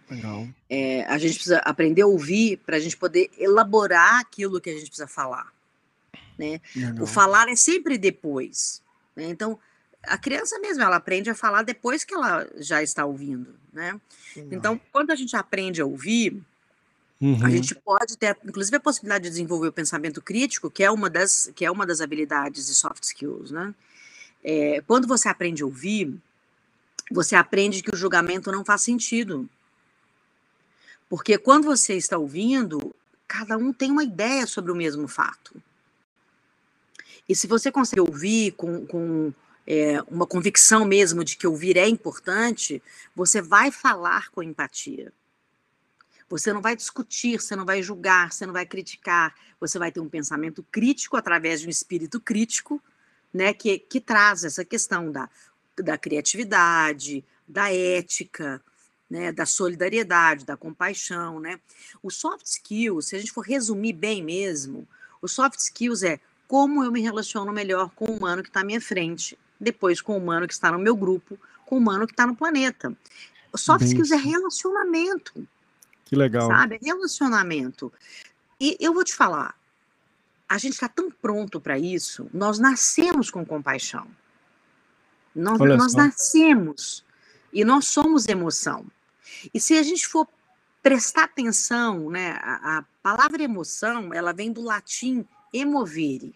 É, a gente precisa aprender a ouvir para a gente poder elaborar aquilo que a gente precisa falar. Né? O falar é sempre depois. Né? Então, a criança mesmo, ela aprende a falar depois que ela já está ouvindo. Né? Então, quando a gente aprende a ouvir, Uhum. A gente pode ter, inclusive, a possibilidade de desenvolver o pensamento crítico, que é uma das, que é uma das habilidades de soft skills, né? É, quando você aprende a ouvir, você aprende que o julgamento não faz sentido. Porque quando você está ouvindo, cada um tem uma ideia sobre o mesmo fato. E se você consegue ouvir com, com é, uma convicção mesmo de que ouvir é importante, você vai falar com empatia. Você não vai discutir, você não vai julgar, você não vai criticar, você vai ter um pensamento crítico através de um espírito crítico, né, que, que traz essa questão da, da criatividade, da ética, né, da solidariedade, da compaixão, né? O soft skills, se a gente for resumir bem mesmo, o soft skills é como eu me relaciono melhor com o humano que está à minha frente, depois com o humano que está no meu grupo, com o humano que está no planeta. Soft bem skills é relacionamento. Que legal. Sabe? Relacionamento. E eu vou te falar, a gente está tão pronto para isso, nós nascemos com compaixão. Nós, nós nascemos e nós somos emoção. E se a gente for prestar atenção, né, a, a palavra emoção, ela vem do latim emovere,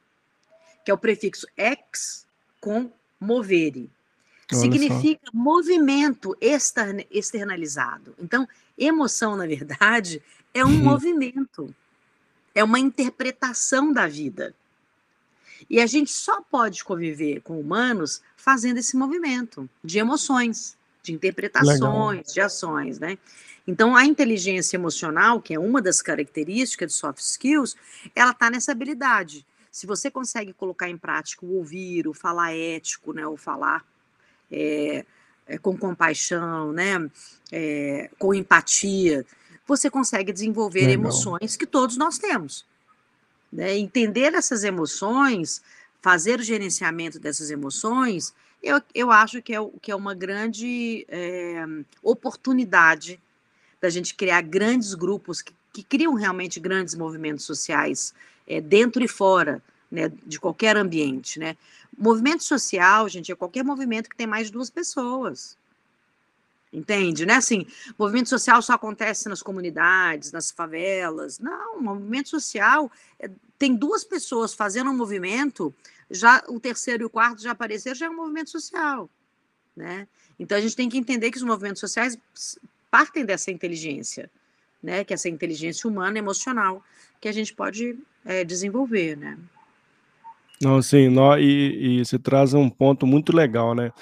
que é o prefixo ex com movere. Olha Significa só. movimento externalizado. Então, Emoção, na verdade, é um uhum. movimento, é uma interpretação da vida. E a gente só pode conviver com humanos fazendo esse movimento de emoções, de interpretações, Legal. de ações, né? Então, a inteligência emocional, que é uma das características de soft skills, ela está nessa habilidade. Se você consegue colocar em prática o ouvir, o falar ético, né, o falar é, é, com compaixão, né, é, com empatia, você consegue desenvolver Legal. emoções que todos nós temos. Né? Entender essas emoções, fazer o gerenciamento dessas emoções, eu, eu acho que é, que é uma grande oportunidade da gente criar grandes grupos que, que criam realmente grandes movimentos sociais é, dentro e fora né, de qualquer ambiente, né? Movimento social, gente, é qualquer movimento que tem mais de duas pessoas. Entende, né? Assim, movimento social só acontece nas comunidades, nas favelas. Não, movimento social é, tem duas pessoas fazendo um movimento, já o terceiro e o quarto já apareceram, já é um movimento social, né? Então a gente tem que entender que os movimentos sociais partem dessa inteligência, né? Que é essa inteligência humana, emocional, que a gente pode é, desenvolver, né? Não, sim, não, e, e você traz um ponto muito legal, né?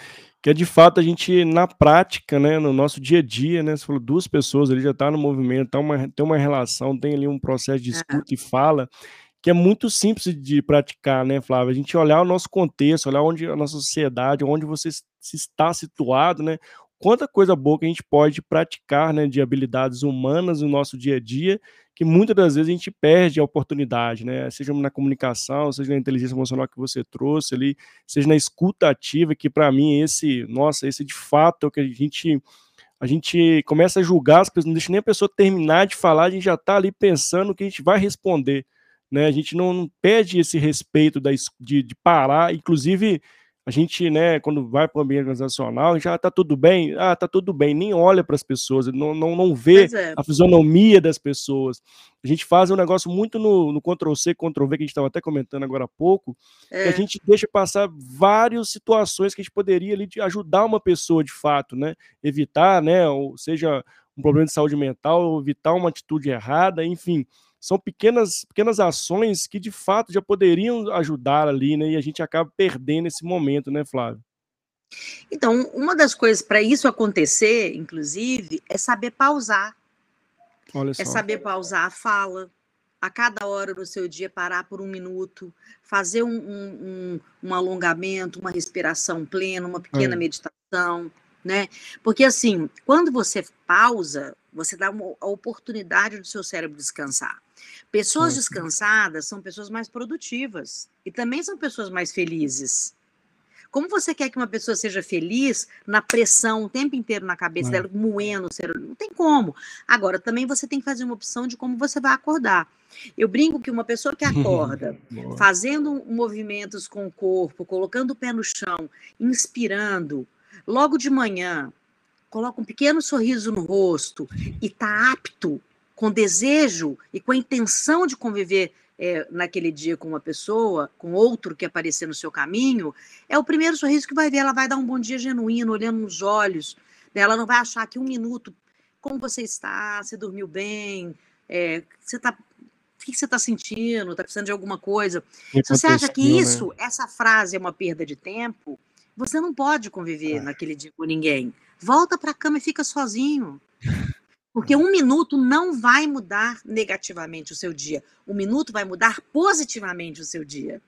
Que é de fato a gente, na prática, né, no nosso dia a dia, né? Você falou duas pessoas ali já tá no movimento, tá uma, tem uma relação, tem ali um processo de escuta e fala, que é muito simples de praticar, né, Flávia? A gente olhar o nosso contexto, olhar onde a nossa sociedade, onde você se está situado, né? Quanta coisa boa que a gente pode praticar, né, de habilidades humanas no nosso dia a dia que muitas das vezes a gente perde a oportunidade, né? Seja na comunicação, seja na inteligência emocional que você trouxe ali, seja na escuta ativa, que para mim esse, nossa, esse de fato é o que a gente a gente começa a julgar as pessoas, não deixa nem a pessoa terminar de falar, a gente já está ali pensando que a gente vai responder, né? A gente não, não perde esse respeito da, de, de parar, inclusive a gente, né, quando vai para o ambiente organizacional, já está tudo bem, ah, tá tudo bem, nem olha para as pessoas, não, não, não vê é. a fisionomia das pessoas. A gente faz um negócio muito no, no Ctrl-C, Ctrl-V, que a gente estava até comentando agora há pouco, é. que a é. gente deixa passar várias situações que a gente poderia ali ajudar uma pessoa de fato, né, evitar, né, ou seja, um problema de saúde mental, evitar uma atitude errada, enfim, são pequenas, pequenas ações que de fato já poderiam ajudar ali, né? E a gente acaba perdendo esse momento, né, Flávio? Então, uma das coisas para isso acontecer, inclusive, é saber pausar. Olha é só. É saber pausar a fala. A cada hora do seu dia, parar por um minuto, fazer um, um, um, um alongamento, uma respiração plena, uma pequena é. meditação, né? Porque assim, quando você pausa, você dá uma, a oportunidade do seu cérebro descansar. Pessoas descansadas são pessoas mais produtivas e também são pessoas mais felizes. Como você quer que uma pessoa seja feliz na pressão o tempo inteiro na cabeça é. dela, moendo o cérebro? Não tem como. Agora, também você tem que fazer uma opção de como você vai acordar. Eu brinco que uma pessoa que acorda fazendo movimentos com o corpo, colocando o pé no chão, inspirando, logo de manhã, coloca um pequeno sorriso no rosto e está apto, com desejo e com a intenção de conviver é, naquele dia com uma pessoa, com outro que aparecer no seu caminho, é o primeiro sorriso que vai ver. Ela vai dar um bom dia genuíno, olhando nos olhos. Né? Ela não vai achar que um minuto, como você está? Você dormiu bem? É, você está o que você está sentindo? Está precisando de alguma coisa? Se você acha que né? isso, né? essa frase é uma perda de tempo, você não pode conviver é. naquele dia com ninguém. Volta para a cama e fica sozinho. Porque um minuto não vai mudar negativamente o seu dia. Um minuto vai mudar positivamente o seu dia.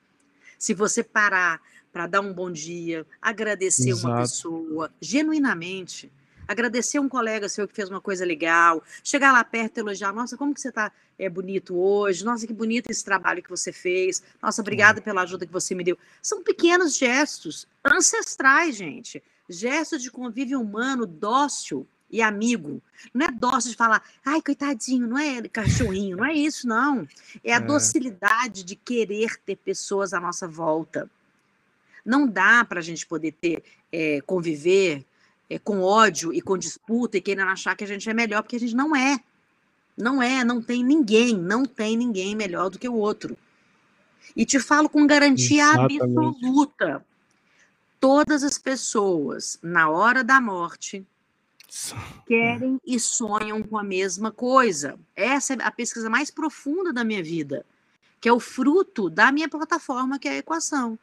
Se você parar para dar um bom dia, agradecer Exato. uma pessoa, genuinamente, agradecer um colega seu que fez uma coisa legal, chegar lá perto e elogiar, nossa, como que você está é, bonito hoje, nossa, que bonito esse trabalho que você fez, nossa, obrigada pela ajuda que você me deu. São pequenos gestos ancestrais, gente. Gestos de convívio humano, dócil, e amigo. Não é dócil de falar, ai, coitadinho, não é cachorrinho, não é isso, não. É a é. docilidade de querer ter pessoas à nossa volta. Não dá para a gente poder ter, é, conviver é, com ódio e com disputa e querendo achar que a gente é melhor, porque a gente não é. Não é, não tem ninguém, não tem ninguém melhor do que o outro. E te falo com garantia Exatamente. absoluta: todas as pessoas, na hora da morte, querem e sonham com a mesma coisa. Essa é a pesquisa mais profunda da minha vida, que é o fruto da minha plataforma, que é a equação,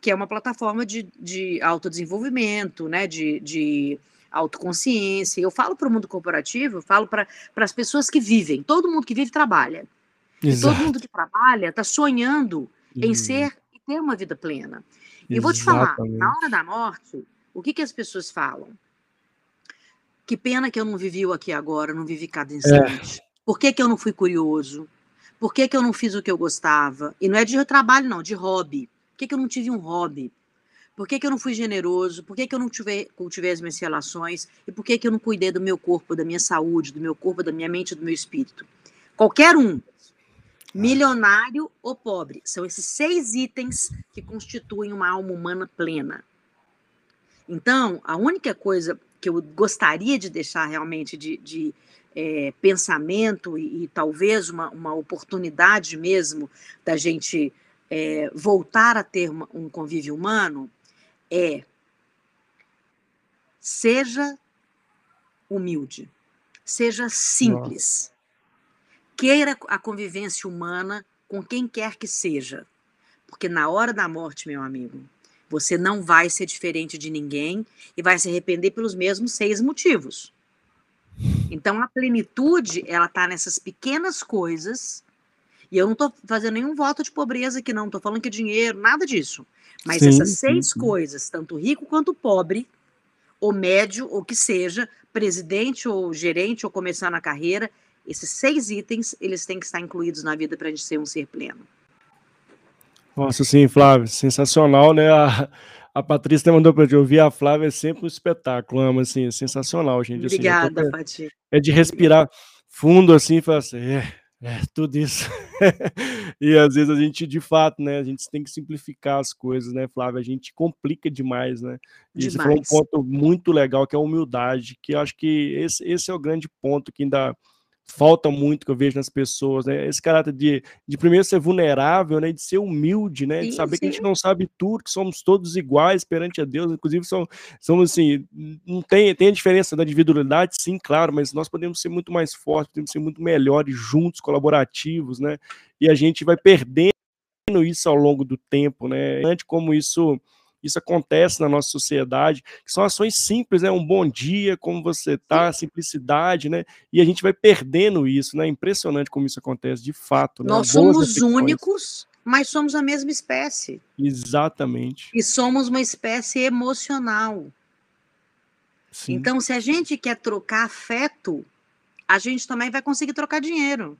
que é uma plataforma de, de autodesenvolvimento, né, de, de autoconsciência. Eu falo para o mundo corporativo, eu falo para as pessoas que vivem. Todo mundo que vive trabalha. todo mundo que trabalha está sonhando em uhum. ser e ter uma vida plena. E vou te falar, na hora da morte, o que, que as pessoas falam? Que pena que eu não vivi o aqui agora, não vivi cada é. instante. É. Por que, que eu não fui curioso? Por que, que eu não fiz o que eu gostava? E não é de trabalho, não, de hobby. Por que, que eu não tive um hobby? Por que, que eu não fui generoso? Por que, que eu não tive, cultivei as minhas relações? E por que, que eu não cuidei do meu corpo, da minha saúde, do meu corpo, da minha mente, do meu espírito? Qualquer um, milionário ou pobre, são esses seis itens que constituem uma alma humana plena. Então, a única coisa que eu gostaria de deixar realmente de, de é, pensamento e, e, talvez uma, uma oportunidade mesmo da gente é, voltar a ter uma, um convívio humano é seja humilde, seja simples, Nossa. queira a convivência humana com quem quer que seja, porque na hora da morte, meu amigo, você não vai ser diferente de ninguém e vai se arrepender pelos mesmos seis motivos. Então a plenitude, ela tá nessas pequenas coisas. E eu não estou fazendo nenhum voto de pobreza aqui, não. Estou falando que dinheiro, nada disso. Mas sim, essas seis sim. coisas, tanto rico quanto pobre, ou médio, ou que seja, presidente ou gerente, ou começando a carreira, esses seis itens, eles têm que estar incluídos na vida para a gente ser um ser pleno. Nossa, sim, Flávio, sensacional, né? A, a Patrícia mandou para eu ouvir a Flávia é sempre um espetáculo, ama, assim, é sensacional, gente. Assim, Obrigada, Pati. É de respirar fundo, assim, e falar assim, é, é, tudo isso. e às vezes a gente, de fato, né, a gente tem que simplificar as coisas, né, Flávia? A gente complica demais, né? E demais. esse foi um ponto muito legal, que é a humildade, que eu acho que esse, esse é o grande ponto que ainda falta muito que eu vejo nas pessoas, né? Esse caráter de, de primeiro ser vulnerável, né? De ser humilde, né? Sim, de saber sim. que a gente não sabe tudo, que somos todos iguais perante a Deus, inclusive somos, somos assim, não tem, tem a diferença da individualidade, sim, claro, mas nós podemos ser muito mais fortes, podemos ser muito melhores juntos, colaborativos, né? E a gente vai perdendo isso ao longo do tempo, né? Como isso isso acontece na nossa sociedade, que são ações simples, né? Um bom dia, como você tá, simplicidade, né? E a gente vai perdendo isso, né? Impressionante como isso acontece, de fato. Né? Nós somos únicos, mas somos a mesma espécie. Exatamente. E somos uma espécie emocional. Sim. Então, se a gente quer trocar afeto, a gente também vai conseguir trocar dinheiro.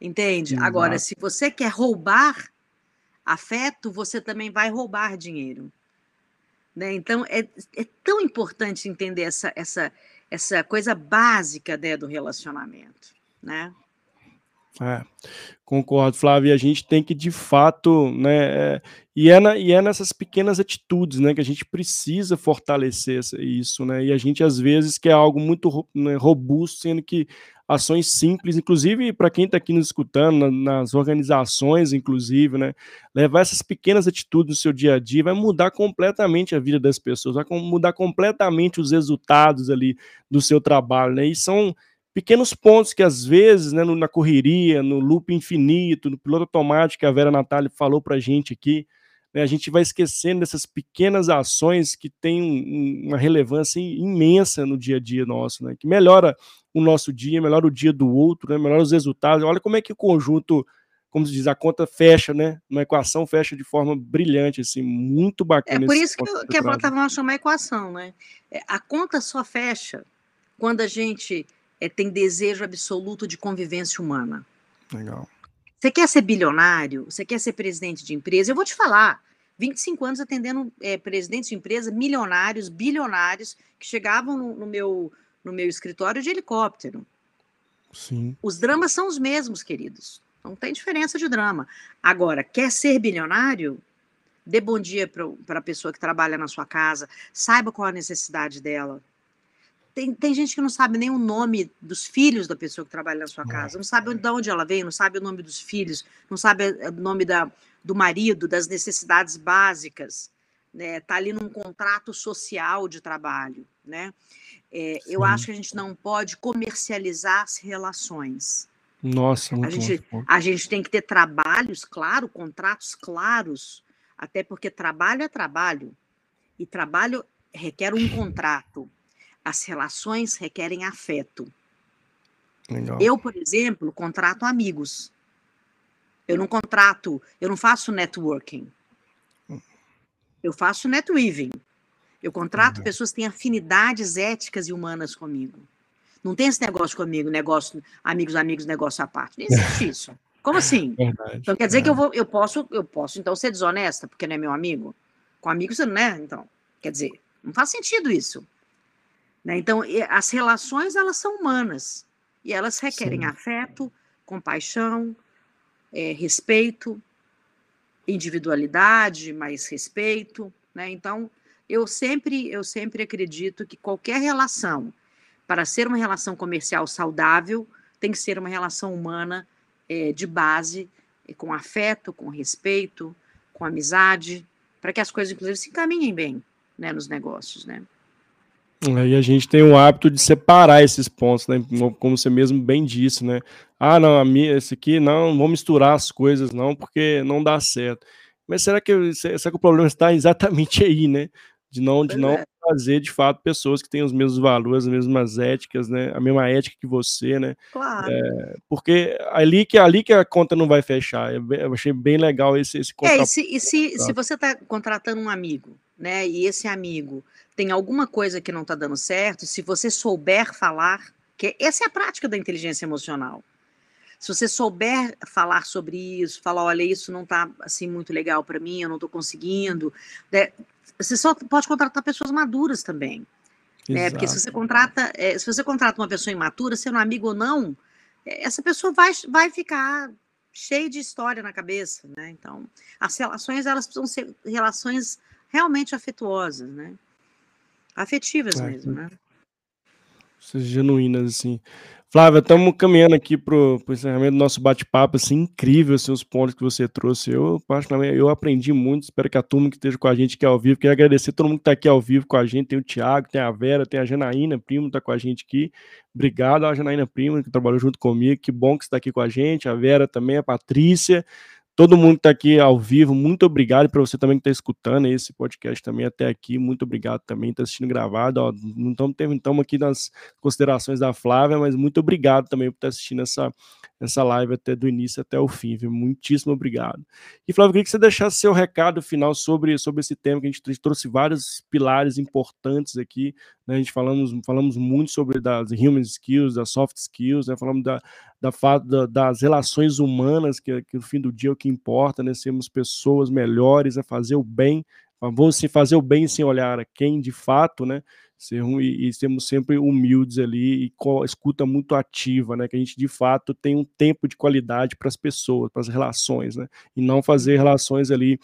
Entende? Exato. Agora, se você quer roubar afeto, você também vai roubar dinheiro. Né? Então, é, é tão importante entender essa, essa, essa coisa básica né, do relacionamento. Né? É, concordo, Flávio. E a gente tem que, de fato, né? É, e, é na, e é nessas pequenas atitudes, né, que a gente precisa fortalecer isso, né? E a gente, às vezes, quer algo muito né, robusto, sendo que ações simples, inclusive para quem está aqui nos escutando, na, nas organizações, inclusive, né? Levar essas pequenas atitudes no seu dia a dia vai mudar completamente a vida das pessoas, vai mudar completamente os resultados ali do seu trabalho, né? E são pequenos pontos que às vezes, né, na correria, no loop infinito, no piloto automático que a Vera Natália falou para a gente aqui, né, a gente vai esquecendo dessas pequenas ações que têm um, uma relevância imensa no dia a dia nosso, né, que melhora o nosso dia, melhora o dia do outro, né, melhora os resultados. Olha como é que o conjunto, como se diz, a conta fecha, né, uma equação fecha de forma brilhante, assim, muito bacana. É por isso que, que a plataforma chama equação, né? É, a conta só fecha quando a gente é, tem desejo absoluto de convivência humana. Legal. Você quer ser bilionário? Você quer ser presidente de empresa? Eu vou te falar. 25 anos atendendo é, presidentes de empresa, milionários, bilionários, que chegavam no, no, meu, no meu escritório de helicóptero. Sim. Os dramas são os mesmos, queridos. Não tem diferença de drama. Agora, quer ser bilionário? Dê bom dia para a pessoa que trabalha na sua casa, saiba qual a necessidade dela tem, tem gente que não sabe nem o nome dos filhos da pessoa que trabalha na sua casa, não sabe de onde ela veio, não sabe o nome dos filhos, não sabe eh, o nome da, do marido, das necessidades básicas, né? Tá ali num contrato social de trabalho, né? É, eu acho que a gente não pode comercializar as relações. Nossa, muito a gente, bom. a gente tem que ter trabalhos, claro, contratos claros, até porque trabalho é trabalho e trabalho requer um contrato. As relações requerem afeto. Legal. Eu, por exemplo, contrato amigos. Eu não contrato, eu não faço networking. Eu faço netweaving. Eu contrato uhum. pessoas que têm afinidades éticas e humanas comigo. Não tem esse negócio comigo, negócio, amigos, amigos, negócio à parte. Não existe isso. Como assim? Verdade, então quer dizer é. que eu vou, eu posso, eu posso então ser desonesta porque não é meu amigo? Com amigos você não é, então. Quer dizer, não faz sentido isso. Né? Então, as relações, elas são humanas, e elas requerem Sim. afeto, compaixão, é, respeito, individualidade, mais respeito, né? Então, eu sempre, eu sempre acredito que qualquer relação, para ser uma relação comercial saudável, tem que ser uma relação humana é, de base, com afeto, com respeito, com amizade, para que as coisas, inclusive, se encaminhem bem né, nos negócios, né? Aí a gente tem o hábito de separar esses pontos, né? Como você mesmo bem disse, né? Ah, não, a minha, esse aqui não, vou misturar as coisas, não, porque não dá certo. Mas será que, será que o problema está exatamente aí, né? De não, de não é. fazer de fato pessoas que têm os mesmos valores, as mesmas éticas, né? A mesma ética que você, né? Claro. É, porque ali que, ali que a conta não vai fechar. Eu achei bem legal esse, esse É, e se, e se, se você está contratando um amigo, né? E esse amigo tem alguma coisa que não está dando certo, se você souber falar, que essa é a prática da inteligência emocional. Se você souber falar sobre isso, falar, olha, isso não está assim muito legal para mim, eu não estou conseguindo, né? você só pode contratar pessoas maduras também, né? Porque se você contrata, é, se você contrata uma pessoa imatura, sendo amigo ou não, é, essa pessoa vai, vai ficar cheia de história na cabeça, né? Então, as relações elas precisam ser relações realmente afetuosas, né? Afetivas é, mesmo, né? Genuínas, assim. Flávia, estamos caminhando aqui para o encerramento do nosso bate-papo, assim, incrível assim, os pontos que você trouxe. Eu, particularmente, eu aprendi muito, espero que a turma que esteja com a gente aqui ao vivo, queria agradecer a todo mundo que está aqui ao vivo com a gente, tem o Thiago, tem a Vera, tem a Janaína Primo, está com a gente aqui. Obrigado a Janaína Primo, que trabalhou junto comigo, que bom que está aqui com a gente, a Vera também, a Patrícia, Todo mundo que está aqui ao vivo, muito obrigado para você também que está escutando esse podcast também até aqui. Muito obrigado também, está assistindo gravado. Ó, não estamos aqui nas considerações da Flávia, mas muito obrigado também por estar tá assistindo essa, essa live até do início até o fim. Viu? Muitíssimo obrigado. E Flávia, eu queria que você deixasse seu recado final sobre, sobre esse tema, que a gente trouxe vários pilares importantes aqui né? A gente falamos, falamos muito sobre das human skills, das soft skills, né? Falamos da, da, da, das relações humanas, que, que no fim do dia é o que importa, né? Sermos pessoas melhores, a fazer o bem, você fazer o bem sem olhar a quem de fato, né? Ser e, e sermos sempre humildes ali e escuta muito ativa, né? Que a gente de fato tem um tempo de qualidade para as pessoas, para as relações, né? E não fazer relações ali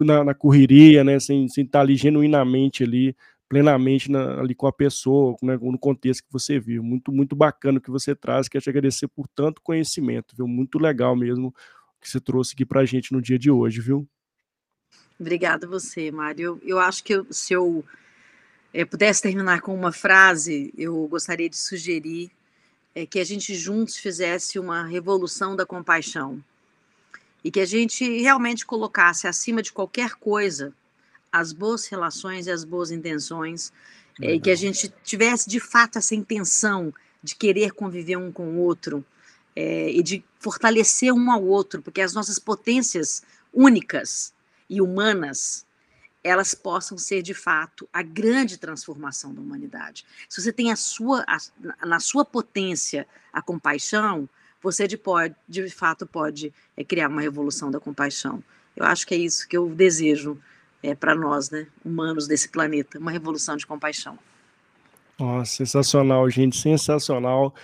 na, na correria, né? Sem, sem estar ali genuinamente ali plenamente na, ali com a pessoa, né, no contexto que você viu. Muito, muito bacana o que você traz. Quero te agradecer por tanto conhecimento, viu? Muito legal mesmo que você trouxe aqui para a gente no dia de hoje, viu? Obrigada você, Mário. Eu, eu acho que eu, se eu é, pudesse terminar com uma frase, eu gostaria de sugerir é, que a gente juntos fizesse uma revolução da compaixão e que a gente realmente colocasse acima de qualquer coisa as boas relações e as boas intenções, é, e que a gente tivesse de fato essa intenção de querer conviver um com o outro é, e de fortalecer um ao outro, porque as nossas potências únicas e humanas elas possam ser de fato a grande transformação da humanidade. Se você tem a sua a, na sua potência a compaixão, você de, pode, de fato pode é, criar uma revolução da compaixão. Eu acho que é isso que eu desejo é, para nós, né, humanos desse planeta, uma revolução de compaixão. Oh, sensacional, gente, sensacional.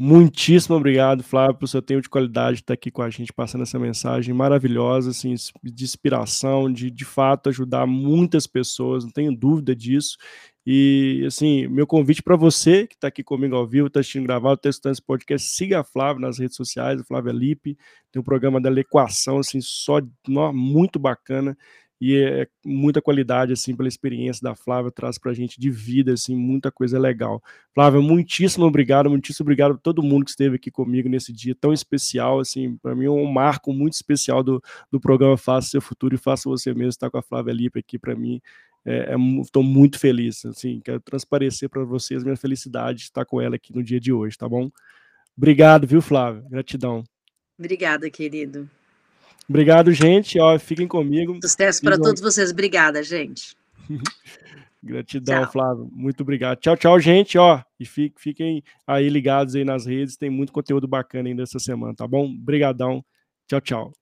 Muitíssimo obrigado, Flávio, pelo seu tempo de qualidade de estar aqui com a gente, passando essa mensagem maravilhosa, assim, de inspiração, de de fato ajudar muitas pessoas, não tenho dúvida disso. E, assim, meu convite para você que está aqui comigo ao vivo, está assistindo gravado, está escutando esse podcast, siga a Flávia nas redes sociais, a Flávia Lipe, tem um programa da Equação, assim, só muito bacana e é muita qualidade, assim, pela experiência da Flávia, traz para a gente de vida, assim, muita coisa legal. Flávia, muitíssimo obrigado, muitíssimo obrigado a todo mundo que esteve aqui comigo nesse dia tão especial, assim, para mim é um marco muito especial do, do programa Faça Seu Futuro e Faça Você Mesmo, estar com a Flávia Lipe aqui, para mim, estou é, é, muito feliz, assim, quero transparecer para vocês minha felicidade de estar com ela aqui no dia de hoje, tá bom? Obrigado, viu, Flávia? Gratidão. Obrigada, querido. Obrigado, gente. Ó, fiquem comigo. Sucesso para todos vocês. Obrigada, gente. Gratidão, tchau. Flávio. Muito obrigado. Tchau, tchau, gente. Ó, e fiquem aí ligados aí nas redes. Tem muito conteúdo bacana ainda essa semana, tá bom? Obrigadão. Tchau, tchau.